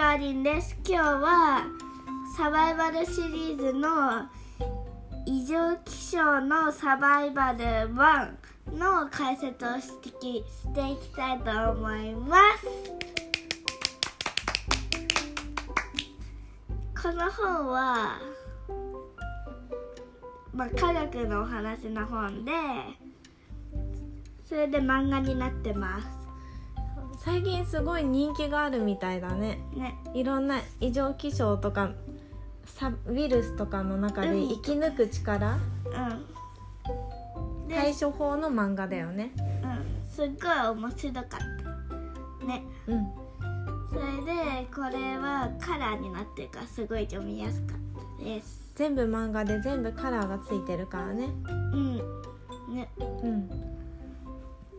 はりんです。今日はサバイバルシリーズの異常気象のサバイバル1の解説をしてきしていきたいと思います。この本は、まあ、科学のお話の本でそれで漫画になってます。最近すごい人気があるみたいだね。ね。いろんな異常気象とかサウイルスとかの中で生き抜く力。うん。で対処法の漫画だよね。うん。すっごい面白かった。ね。うん。それでこれはカラーになってるからすごい読みやすかったです。全部漫画で全部カラーがついてるからね。うん。ね。うん。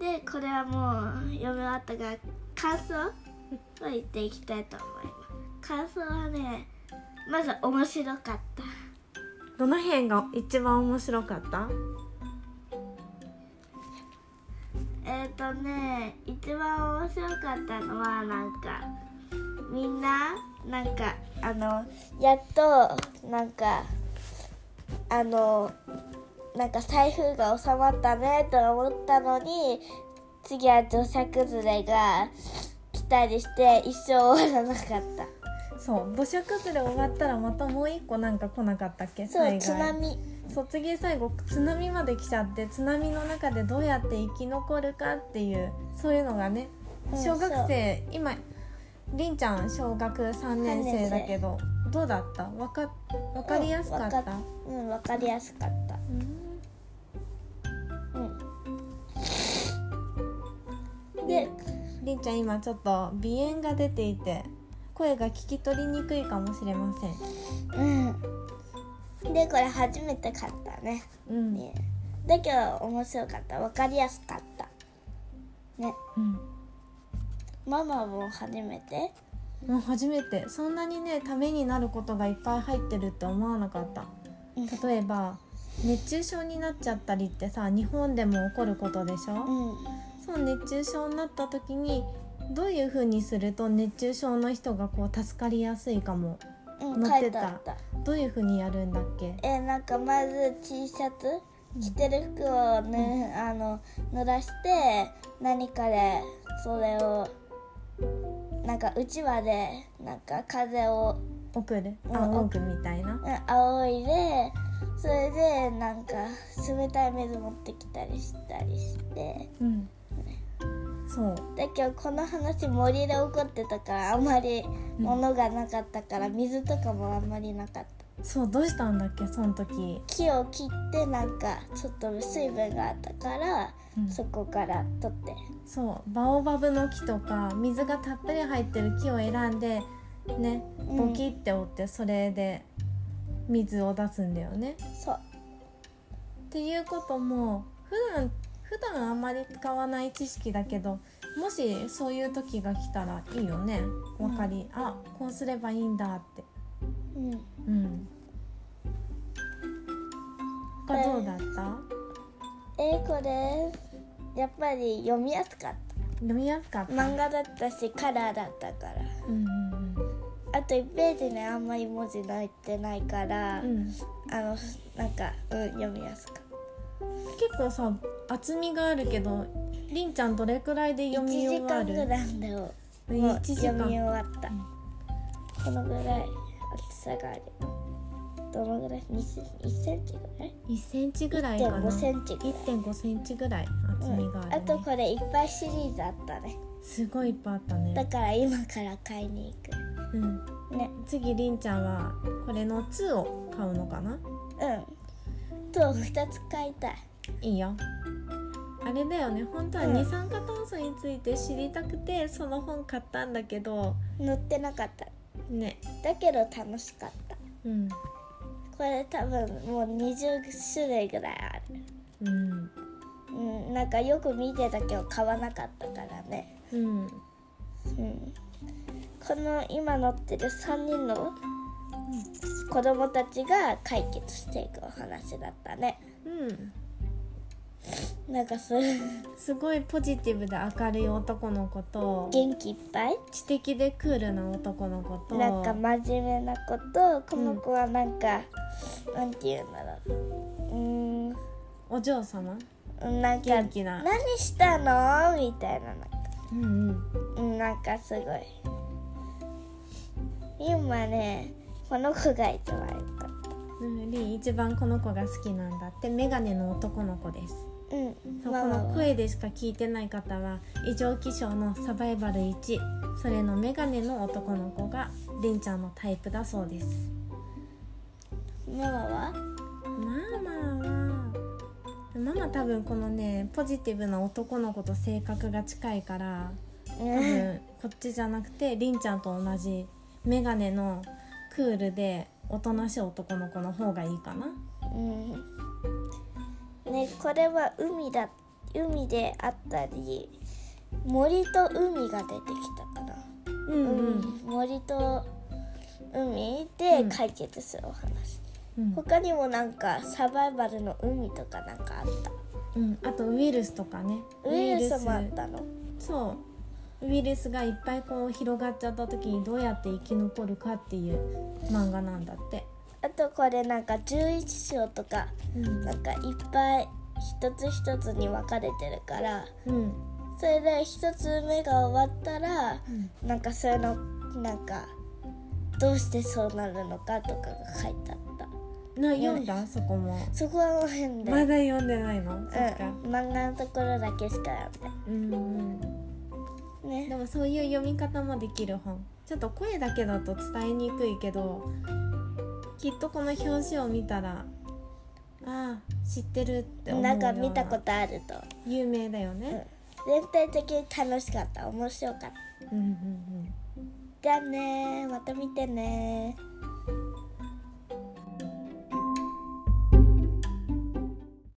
でこれはもう読み終わったから感想を言っていきたいと思います。感想はねまず面白かった。どの辺が一番面白かった？えっ、ー、とね一番面白かったのはなんかみんななんかあのやっとなんかあのなんか台風が収まったねと思ったのに次は土砂崩れが来たりして一生終わらなかった。そう土砂崩れ終わったらまたもう一個なんか来なかったっけ？そう津波。そう次最後津波まで来ちゃって津波の中でどうやって生き残るかっていうそういうのがねうん小学生、今りんちゃん小学3年生。だけどどうだった？わかわかりやすかった、うんわかうんわかりやすかったでりんちゃん今ちょっと鼻炎が出ていて声が聞き取りにくいかもしれません。うん。でこれ初めて買ったね。うん、ねだけど面白かった。わかりやすかった。ね。うん。ママも初めて？もう初めて。そんなにねためになることがいっぱい入ってるって思わなかった。うん。例えば熱中症になっちゃったりってさ日本でも起こることでしょ、うん。そう熱中症になった時にどういう風にすると熱中症の人がこう助かりやすいかも。うん載ってた。書いてあった。どういう風にやるんだっけ？えなんかまず T シャツ？着てる服をね、あの濡らして何かでそれをなんかうちわでなんか風を送る？うんあ多くみたいな？うん仰いでそれでなんか冷たい水持ってきたりしたりして。うん。そう。だけどこの話森で起こってたからあんまり物がなかったから水とかもあんまりなかった。そうどうしたんだっけ？その時。木を切ってなんかちょっと水分があったから、うん。そこから取って。そう。バオバブの木とか水がたっぷり入ってる木を選んでねうん。ボキって折ってそれで水を出すんだよね、そう。っていうことも普段普段あんまり使わない知識だけどもしそういう時が来たらいいよね。わかり、あこうすればいいんだって。うん。うん。他どうだった？えー、これやっぱり読みやすかっ読みやすかった。た漫画だったしカラーだったから。うんうんあと1ページにあんまり文字載ってないから、うん。うんあのなんか、うん、読みやすかっ結構さ厚みがあるけどりんちゃんどれくらいでた1読み終時わる？間ぐらいでもう1時読み終間わった、このぐらい厚さがある。どのぐらい？2, セ1センチぐらい？1センチぐらいかな。1.5センチぐらい。1.5センチぐらい厚みがある、ね。あとこれいっぱいシリーズあったねすごいいっぱいあったね。だから今から買いにうん。行くね。次りんちゃんはこれの2を買うのかな？うん。と2つ買いたい。いいよ。あれだよね。本当はうん。二酸化炭素について知りたくてその本買ったんだけど。載ってなかった。ね。だけど楽しかった。うん。これ多分もう20種類ぐらいある。うんうんなんかよく見てたけど買わなかったからね。うん。うんこの今載ってる3人の子供たちが解決していくお話だったね。うん。なんかそうすごいポジティブで明るい男の子と元気いっぱい？知的でクールな男の子となんか真面目な子とこの子はなんか、なんて言うんだろう。うーん。お嬢様？なんか元気な。何したの？みたいななんかうんうん。うんなんかすごい。今ねこの子が一番いいかうん、リー一番この子が好きなんだって。メガネの男の子です。うん。そうこの声でしか聞いてない方は異常気象のサバイバル1それのメガネの男の子がりんちゃんのタイプだそうです。ママは？ママはママ多分このねポジティブな男の子と性格が近いから多分こっちじゃなくてりんちゃんと同じメガネのクールでおとなしい男の子の方がいいかな。うん。ねこれは海だ海であったり森と海が出てきたから、うん。うん、森と海で解決するお話、うん。他にもなんかサバイバルの海とかなんかあった？うん、あとウイルスとかね。ウイルス。もあったのそう。ウイルスがいっぱいこう広がっちゃった時にどうやって生き残るかっていう漫画なんだって、あとこれなんか11章とかうん。なんかいっぱい一つ一つに分かれてるからうん。それで一つ目が終わったらなんかそれのなんかどうしてそうなるのかとかが書いてあったな読んだそこも。そこは変で、まだ読んでないの、そっか。うん、漫画のところだけしかやうんうんね。でもそういう読み方もできる本。ちょっと声だけだと伝えにくいけどきっとこの表紙を見たらああ知ってるって思うな。なか見たことあると。有名だよね、全体的に楽しかった。面白かった。うんうんうん。じゃあねまた見てね